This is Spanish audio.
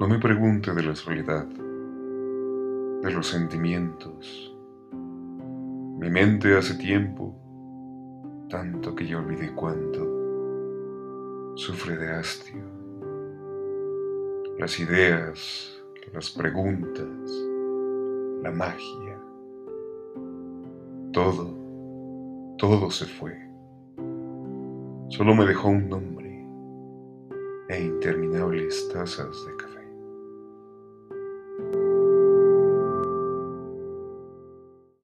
No me pregunte de la soledad, de los sentimientos. Mi mente hace tiempo, tanto que ya olvidé cuánto, sufre de hastio. Las ideas, las preguntas, la magia, todo, todo se fue. Solo me dejó un nombre e interminables tazas de café.